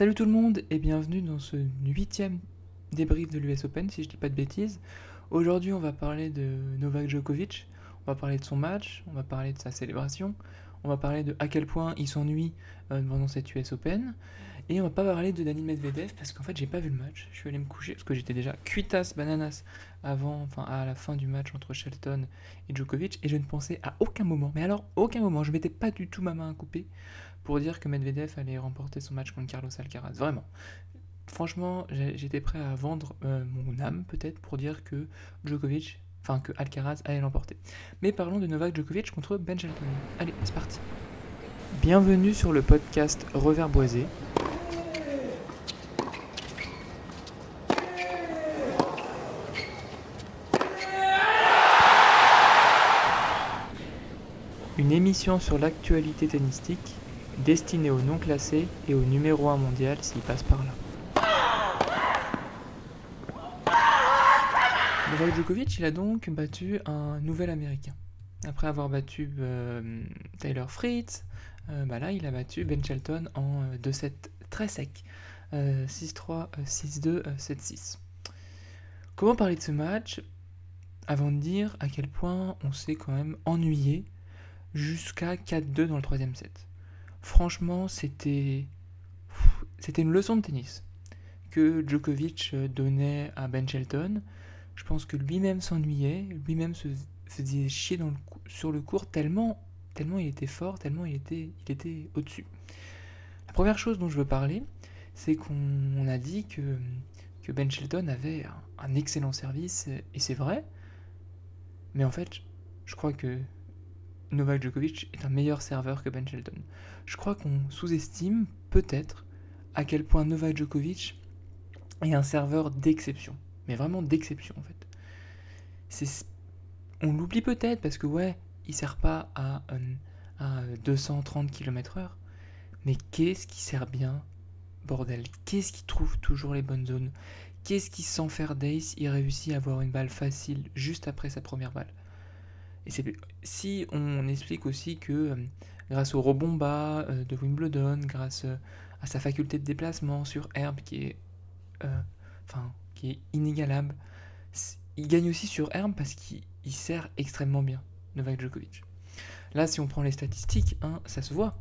Salut tout le monde et bienvenue dans ce huitième débrief de l'US Open, si je dis pas de bêtises. Aujourd'hui, on va parler de Novak Djokovic, on va parler de son match, on va parler de sa célébration, on va parler de à quel point il s'ennuie euh, pendant cette US Open, et on va pas parler de Daniel Medvedev parce qu'en fait, j'ai pas vu le match. Je suis allé me coucher parce que j'étais déjà cuitas bananas avant, enfin à la fin du match entre Shelton et Djokovic, et je ne pensais à aucun moment, mais alors aucun moment, je mettais pas du tout ma main à couper pour dire que Medvedev allait remporter son match contre Carlos Alcaraz. Vraiment. Franchement, j'étais prêt à vendre euh, mon âme peut-être pour dire que Djokovic, enfin que Alcaraz allait l'emporter. Mais parlons de Novak Djokovic contre Ben Shelton. Allez, c'est parti. Bienvenue sur le podcast Reverboisé. Une émission sur l'actualité tennistique destiné aux non classés et au numéro 1 mondial s'il passe par là. Novak Djokovic, il a donc battu un nouvel américain. Après avoir battu euh, Taylor Fritz, euh, bah là il a battu Ben Shelton en 2-7 euh, très sec. 6-3, 6-2, 7-6. Comment parler de ce match avant de dire à quel point on s'est quand même ennuyé jusqu'à 4-2 dans le troisième set? Franchement, c'était c'était une leçon de tennis que Djokovic euh, donnait à Ben Shelton. Je pense que lui-même s'ennuyait, lui-même se faisait chier sur le court tellement, tellement il était fort, tellement il était, il était au-dessus. La première chose dont je veux parler, c'est qu'on a dit que, que Ben Shelton avait un excellent service, et c'est vrai, mais en fait, je crois que Novak Djokovic est un meilleur serveur que Ben Shelton. Je crois qu'on sous-estime peut-être à quel point Novak Djokovic est un serveur d'exception. Mais vraiment d'exception en fait. On l'oublie peut-être parce que ouais, il sert pas à, à 230 km/h. Mais qu'est-ce qui sert bien, bordel? Qu'est-ce qui trouve toujours les bonnes zones? Qu'est-ce qui, sans faire d'ace, il réussit à avoir une balle facile juste après sa première balle? Et si on explique aussi que euh, grâce au rebond euh, de Wimbledon, grâce euh, à sa faculté de déplacement sur herbe qui est, enfin, qui est inégalable, il gagne aussi sur herbe parce qu'il sert extrêmement bien, Novak Djokovic. Là, si on prend les statistiques, hein, ça se voit.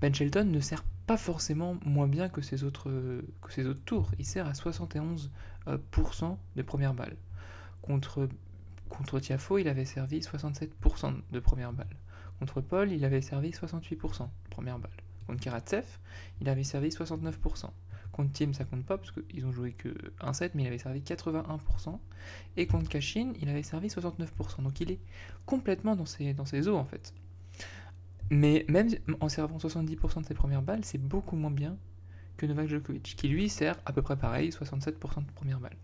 Ben Shelton ne sert pas forcément moins bien que ses autres, que ses autres tours. Il sert à 71% de première balle. Contre Contre Tiafo, il avait servi 67% de première balle. Contre Paul, il avait servi 68% de première balle. Contre Karatsev, il avait servi 69%. Contre Tim, ça compte pas parce qu'ils ont joué que 1 set, mais il avait servi 81%. Et contre Kashin, il avait servi 69%. Donc il est complètement dans ses, eaux en fait. Mais même en servant 70% de ses premières balles, c'est beaucoup moins bien que Novak Djokovic, qui lui sert à peu près pareil, 67% de première balle.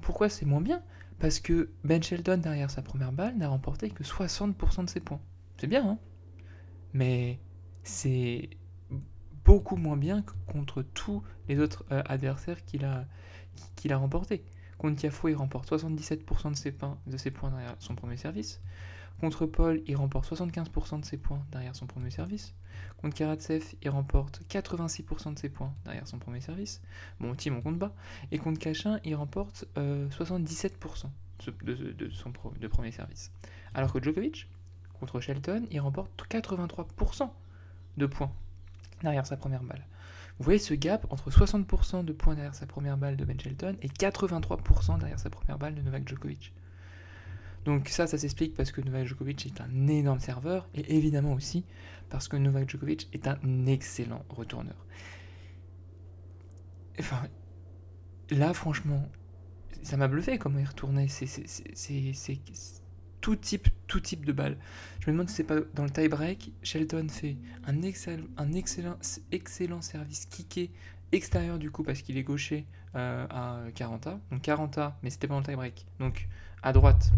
Pourquoi c'est moins bien? Parce que Ben Sheldon, derrière sa première balle, n'a remporté que 60% de ses points. C'est bien, hein Mais c'est beaucoup moins bien que contre tous les autres euh, adversaires qu'il a, qu'il a remportés. Contre il remporte 77% de ses, points, de ses points derrière son premier service. Contre Paul, il remporte 75% de ses points derrière son premier service. Contre Karatsev, il remporte 86% de ses points derrière son premier service. Bon, Tim, on compte pas. Et contre Cachin, il remporte 77% euh, de, son de premier service. Alors que Djokovic, contre Shelton, il remporte 83% de points derrière sa première balle. Vous voyez ce gap entre 60% de points derrière sa première balle de Ben Shelton et 83% derrière sa première balle de Novak Djokovic. Donc ça, ça s'explique parce que Novak Djokovic est un énorme serveur et évidemment aussi parce que Novak Djokovic est un excellent retourneur. Enfin, là franchement, ça m'a bluffé comment il retournait. C'est tout type, tout type de balle. Je me demande si c'est pas dans le tie-break, Shelton fait un excellent, un excellent, excellent service kické extérieur du coup parce qu'il est gaucher euh, à 40A. Donc 40A, mais c'était pas dans le tie-break. Donc à droite,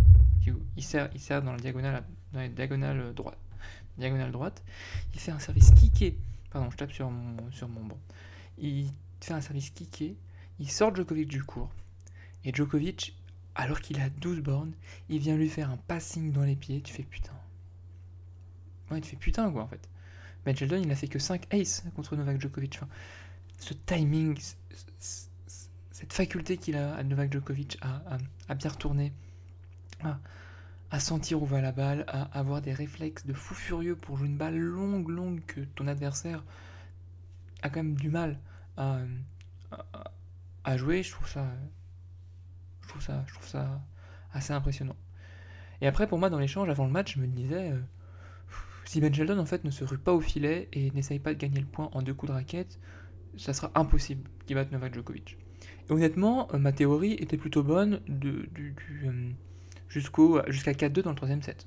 il sert, il sert dans la diagonale, dans la diagonale droite. Diagonale droite. Il fait un service kické. Pardon, je tape sur mon, sur mon banc. Il fait un service kické. Il sort Djokovic du cours. Et Djokovic, alors qu'il a 12 bornes, il vient lui faire un passing dans les pieds. Tu fais putain. Ouais, tu fais putain quoi en fait. Ben Sheldon, il a fait que 5 aces contre Novak Djokovic. Ce timing, cette faculté qu'il a à Novak Djokovic à, bien retourner, à, sentir où va la balle, à avoir des réflexes de fou furieux pour jouer une balle longue, longue que ton adversaire a quand même du mal à, à jouer, je trouve ça, je trouve ça, je trouve ça assez impressionnant. Et après, pour moi, dans l'échange, avant le match, je me disais, euh, si Ben Sheldon en fait ne se rue pas au filet et n'essaye pas de gagner le point en deux coups de raquette, ça sera impossible qu'il batte Novak Djokovic. Et honnêtement, euh, ma théorie était plutôt bonne de, du, euh, jusqu'à 4-2 dans le troisième set.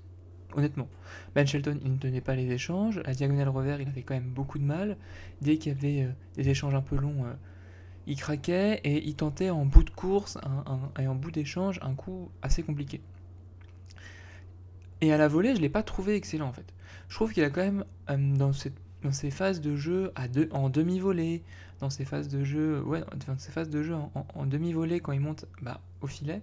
Honnêtement. Ben Shelton, il ne tenait pas les échanges. À diagonale revers, il avait quand même beaucoup de mal. Dès qu'il y avait des échanges un peu longs, il craquait et il tentait en bout de course et en bout d'échange un coup assez compliqué. Et à la volée, je ne l'ai pas trouvé excellent en fait. Je trouve qu'il a quand même, euh, dans, cette, dans ses phases de jeu à deux, en demi-volée, dans ses phases de jeu, ouais, dans ses phases de jeu en, demi-volée quand il monte bah, au filet,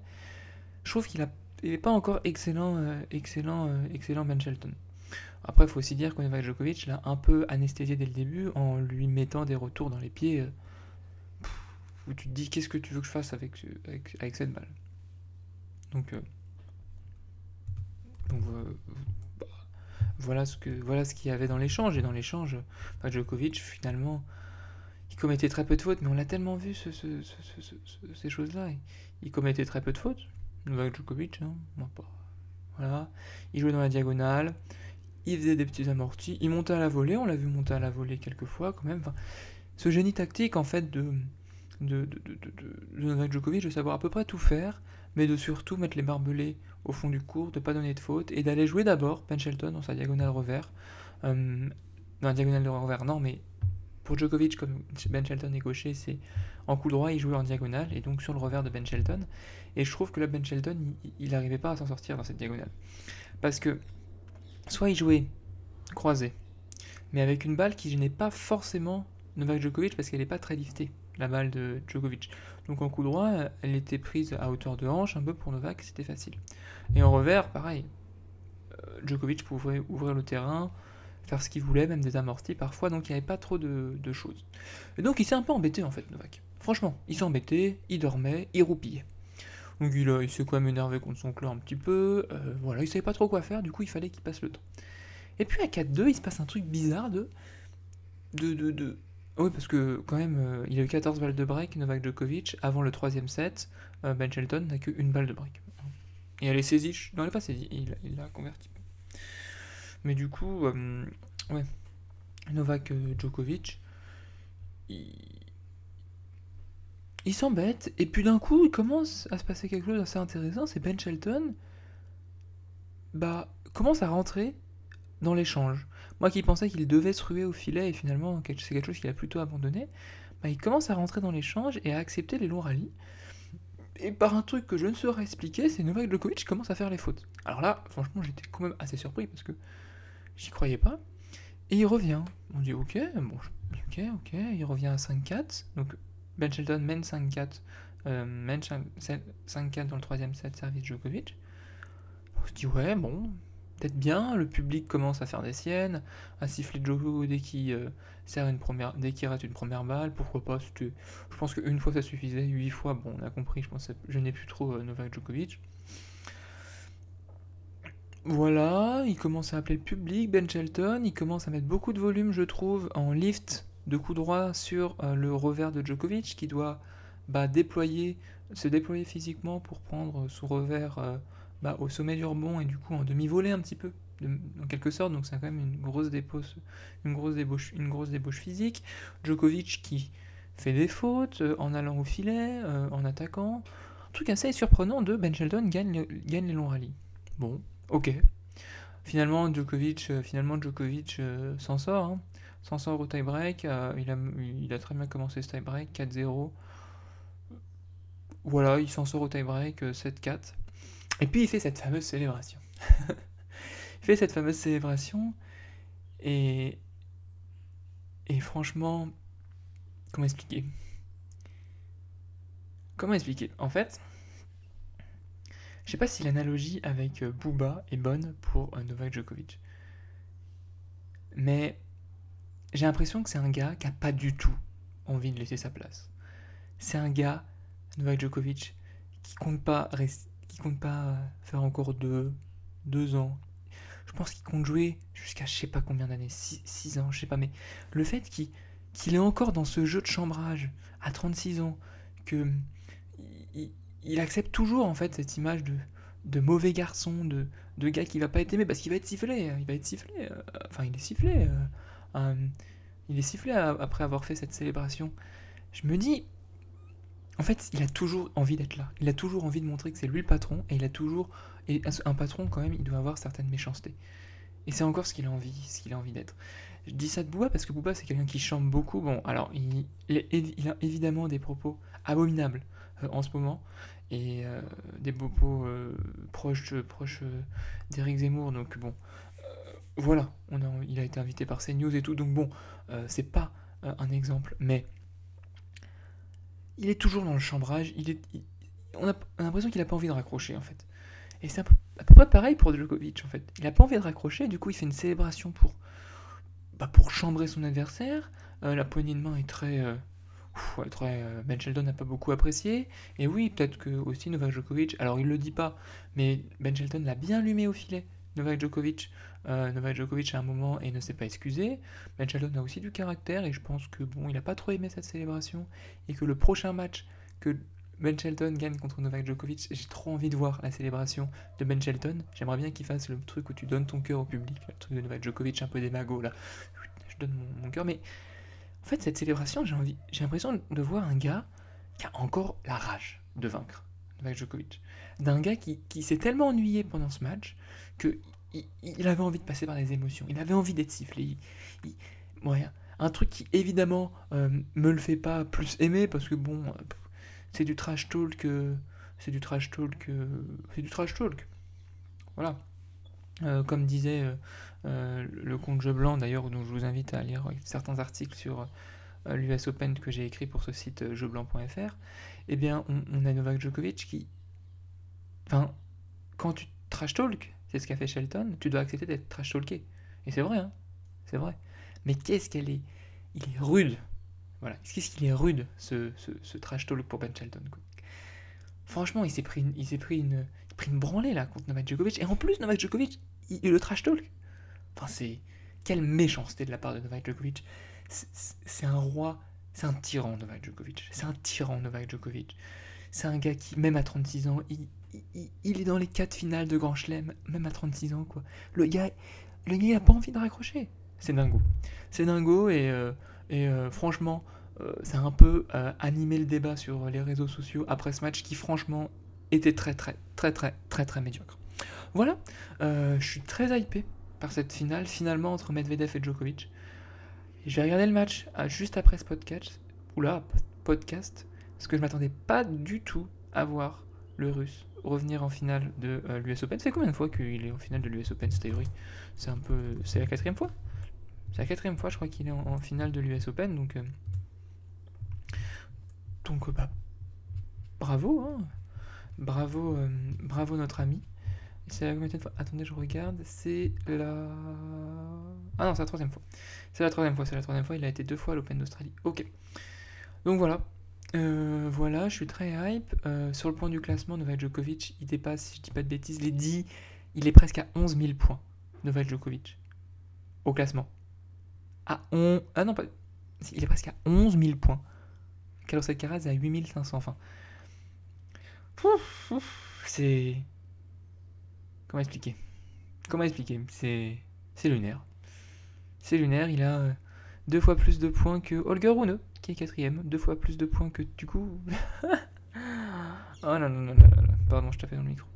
je trouve qu'il n'est pas encore excellent, euh, excellent, euh, excellent Ben Shelton. Après, il faut aussi dire qu'Ovak Djokovic l'a un peu anesthésié dès le début en lui mettant des retours dans les pieds où tu te dis qu'est-ce que tu veux que je fasse avec, avec, cette balle? Donc, donc voilà ce que voilà ce qu'il y avait dans l'échange et dans l'échange, bah, Djokovic finalement il commettait très peu de fautes, mais on l'a tellement vu ces choses-là. Il commettait très peu de fautes. Novak Djokovic, hein. Voilà. Il jouait dans la diagonale, il faisait des petits amortis, il montait à la volée, on l'a vu monter à la volée quelques fois quand même. ce génie tactique en fait de, Novak Djokovic de savoir à peu près tout faire, mais de surtout mettre les barbelés au fond du cours, de pas donner de faute, et d'aller jouer d'abord Shelton dans sa diagonale revers. Euh, dans la diagonale revers, non, mais pour Djokovic, comme Ben Shelton est gaucher, c'est en coup droit, il jouait en diagonale, et donc sur le revers de Ben Shelton. Et je trouve que là, Ben Shelton, il n'arrivait pas à s'en sortir dans cette diagonale. Parce que, soit il jouait croisé, mais avec une balle qui gênait pas forcément Novak Djokovic parce qu'elle n'est pas très liftée la balle de Djokovic. Donc en coup droit, elle était prise à hauteur de hanche, un peu pour Novak, c'était facile. Et en revers, pareil. Euh, Djokovic pouvait ouvrir le terrain, faire ce qu'il voulait, même des amortis parfois, donc il n'y avait pas trop de, choses. Et donc il s'est un peu embêté en fait, Novak. Franchement, il embêté, il dormait, il roupillait. Donc il, il s'est quand même énervé contre son club un petit peu, euh, voilà, il savait pas trop quoi faire, du coup il fallait qu'il passe le temps. Et puis à 4-2, il se passe un truc bizarre de, de, de, oui, parce que quand même, euh, il a eu 14 balles de break, Novak Djokovic. Avant le troisième set, euh, Ben Shelton n'a qu'une balle de break. Et elle est saisie. Non, elle n'est pas saisie, il l'a converti. Mais du coup, euh, ouais. Novak Djokovic, il, il s'embête. Et puis d'un coup, il commence à se passer quelque chose d'assez intéressant. C'est Ben Shelton, bah, commence à rentrer dans l'échange. Moi qui pensais qu'il devait se ruer au filet et finalement c'est quelque chose qu'il a plutôt abandonné, bah, il commence à rentrer dans l'échange et à accepter les longs rallyes. Et par un truc que je ne saurais expliquer, c'est Novak Djokovic commence à faire les fautes. Alors là, franchement, j'étais quand même assez surpris parce que j'y croyais pas. Et il revient. On dit ok, bon, ok, ok, il revient à 5-4. Donc Ben Shelton mène 5-4, euh, mène 5-4 dans le troisième set, service Djokovic. On se dit ouais, bon, peut-être bien, le public commence à faire des siennes, à siffler Joe dès qu'il euh, sert une première, dès qu'il rate une première balle, pourquoi pas, je pense qu'une fois ça suffisait, huit fois, bon on a compris, je pense je n'ai plus trop euh, Novak Djokovic. Voilà, il commence à appeler le public, Ben Shelton, il commence à mettre beaucoup de volume, je trouve, en lift de coup droit sur euh, le revers de Djokovic, qui doit bah, déployer, se déployer physiquement pour prendre son revers bah, au sommet du rebond et du coup en demi-volée un petit peu, en quelque sorte. Donc c'est quand même une grosse, dépose, une, grosse débauche, une grosse débauche physique. Djokovic qui fait des fautes euh, en allant au filet, euh, en attaquant. Un truc assez surprenant de Ben Shelton gagne, gagne les longs rallyes. Bon, ok. Finalement, Djokovic, euh, finalement, Djokovic s'en sort. Hein. S'en sort au tie-break. il, a, il a très bien commencé ce tie-break, 4-0. Voilà, il s'en sort au tie-break, 7-4. Et puis il fait cette fameuse célébration. il fait cette fameuse célébration et et franchement, comment expliquer? Comment expliquer? En fait, je sais pas si l'analogie avec euh, Booba est bonne pour euh, Novak Djokovic. Mais j'ai l'impression que c'est un gars qui a pas du tout, envie de laisser sa place. C'est un gars, Novak Djokovic, qui compte pas, qui compte pas faire encore deux, deux ans. Je pense qu'il compte jouer jusqu'à je sais pas combien d'années, 6 ans, je sais pas, mais le fait qu'il est encore dans ce jeu de chambrage à 36 ans, que il, accepte toujours en fait cette image de, de mauvais garçon, de, de gars qui va pas être aimé parce qu'il va être sifflé, il va être sifflé, euh, enfin il est sifflé, euh, euh, il est sifflé après avoir fait cette célébration. Je me dis, en fait, il a toujours envie d'être là, il a toujours envie de montrer que c'est lui le patron et il a toujours, et un patron quand même, il doit avoir certaines méchancetés. Et c'est encore ce qu'il a envie, ce qu'il a envie d'être. Je dis ça de Bouba parce que Bouba c'est quelqu'un qui chante beaucoup. Bon, alors il, a évidemment des propos abominables en ce moment et euh, des propos euh, proches, proches euh, d'Éric Zemmour. Donc bon, voilà, il a été invité par CNews et tout. Donc bon, c'est pas un exemple, mais il est toujours dans le chambrage. Il est, on a, l'impression qu'il a pas envie de raccrocher en fait. Et c'est à peu, près pareil pour Djokovic en fait. Il a pas envie de raccrocher. Du coup, il fait une célébration pour, bah, chambrer son adversaire. la poignée de main est très euh, ben Sheldon n'a pas beaucoup apprécié. Et oui, peut-être que aussi Novak Djokovic, alors il le dit pas, mais Ben Shelton l'a bien allumé au filet. Novak Djokovic, euh, Novak Djokovic à un moment et ne s'est pas excusé. Ben Shelton a aussi du caractère et je pense que bon, il n'a pas trop aimé cette célébration et que le prochain match que Ben Shelton gagne contre Novak Djokovic, j'ai trop envie de voir la célébration de Ben Shelton. J'aimerais bien qu'il fasse le truc où tu donnes ton cœur au public, le truc de Novak Djokovic un peu des magots là. Je donne mon, mon cœur, mais en fait, cette célébration, j'ai envie, j'ai l'impression de voir un gars qui a encore la rage de vaincre Novak Djokovic. D'un gars qui, s'est tellement ennuyé pendant ce match que il, avait envie de passer par les émotions. Il avait envie d'être sifflé. un truc qui évidemment euh, me le fait pas plus aimer parce que bon, c'est du trash talk, euh, c'est du trash talk, euh, c'est du trash talk. Voilà. comme disait euh, le compte Jeu Blanc, d'ailleurs, dont je vous invite à lire certains articles sur euh, l'US Open que j'ai écrit pour ce site euh, jeublanc.fr, eh bien, on, a Novak Djokovic qui. Enfin, quand tu trash talk, c'est ce qu'a fait Shelton, tu dois accepter d'être trash talké. Et c'est vrai, hein, c'est vrai. Mais qu'est-ce qu'elle est. Il est rude. Voilà. Qu'est-ce qu'il est rude, ce, ce, trash talk pour Ben Shelton. Franchement, il s'est pris, une, pris pris une branlée là contre Novak Djokovic. Et en plus, Novak Djokovic, il, il le trash talk. Enfin, c'est. Quelle méchanceté de la part de Novak Djokovic. C'est un roi, c'est un tyran, Novak Djokovic. C'est un tyran, Novak Djokovic. C'est un gars qui, même à 36 ans, il, est dans les 4 finales de Grand Chelem, même à 36 ans, quoi. Le gars, le gars, il a pas envie de raccrocher. C'est dingo. C'est dingo, et, euh, euh, franchement, euh, ça a un peu animé le débat sur les réseaux sociaux après ce match qui, franchement, était très, très, très, très, très, très médiocre. Voilà, je suis très hypé par cette finale finalement entre Medvedev et Djokovic. Je vais regarder le match ah, juste après ce podcast, podcast, parce que je m'attendais pas du tout à voir le russe revenir en finale de euh, l'US Open. C'est combien de fois qu'il est en finale de l'US Open, cette C'est un peu. C'est la quatrième fois? C'est la quatrième fois, je crois, qu'il est en, finale de l'US Open, donc. Euh, donc, bah. Bravo, hein Bravo, euh, bravo notre ami. C'est la combien de fois? Attendez, je regarde. C'est la. Ah non, c'est la troisième fois. C'est la troisième fois. C'est la troisième fois. Il a été deux fois à l'Open d'Australie. Ok. Donc voilà. Euh, voilà, je suis très hype. Euh, sur le point du classement, Novak Djokovic, il dépasse, si je dis pas de bêtises, les 10. Il est presque à 11 000 points. Novak Djokovic. Au classement. À on... Ah non, pas. Il est presque à 11 000 points. Carlos Alcaraz est à 8500. Enfin. C'est. Comment expliquer? Comment expliquer? C'est lunaire. C'est lunaire, il a euh, deux fois plus de points que Holger Rune, qui est quatrième, deux fois plus de points que du coup. oh non, non, non, non, pardon, je tapais dans le micro.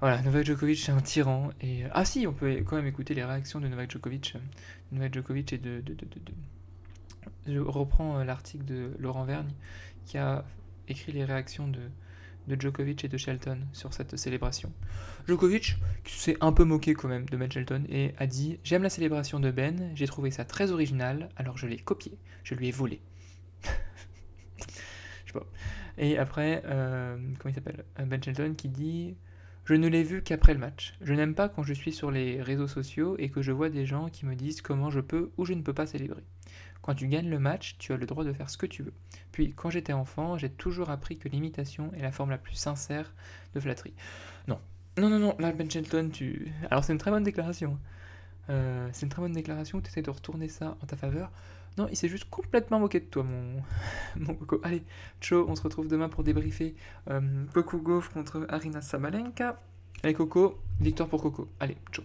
Voilà, Novak Djokovic c'est un tyran. Et... Euh, ah si, on peut quand même écouter les réactions de Novak Djokovic. Novak Djokovic est de, de, de, de... Je reprends euh, l'article de Laurent Vergne qui a écrit les réactions de, de Djokovic et de Shelton sur cette célébration. Djokovic s'est un peu moqué quand même de Ben Shelton et a dit J'aime la célébration de Ben, j'ai trouvé ça très original, alors je l'ai copié, je lui ai volé. je sais pas. Et après, euh, comment il s'appelle? Ben Shelton qui dit Je ne l'ai vu qu'après le match. Je n'aime pas quand je suis sur les réseaux sociaux et que je vois des gens qui me disent comment je peux ou je ne peux pas célébrer. Quand tu gagnes le match, tu as le droit de faire ce que tu veux. Puis, quand j'étais enfant, j'ai toujours appris que l'imitation est la forme la plus sincère de flatterie. Non. Non, non, non, là, Ben Shelton, tu... Alors, c'est une très bonne déclaration. Euh, c'est une très bonne déclaration, tu essaies de retourner ça en ta faveur. Non, il s'est juste complètement moqué de toi, mon, Coco. Allez, ciao, on se retrouve demain pour débriefer euh, Coco Gauff contre Arina Sabalenka. Allez, Coco, victoire pour Coco. Allez, ciao.